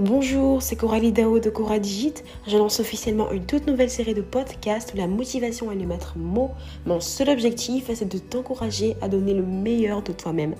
Bonjour, c'est Coralie Dao de Cora Digit. Je lance officiellement une toute nouvelle série de podcasts où la motivation est le maître mot. Mon seul objectif, c'est de t'encourager à donner le meilleur de toi-même